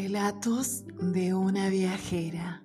Relatos de una viajera.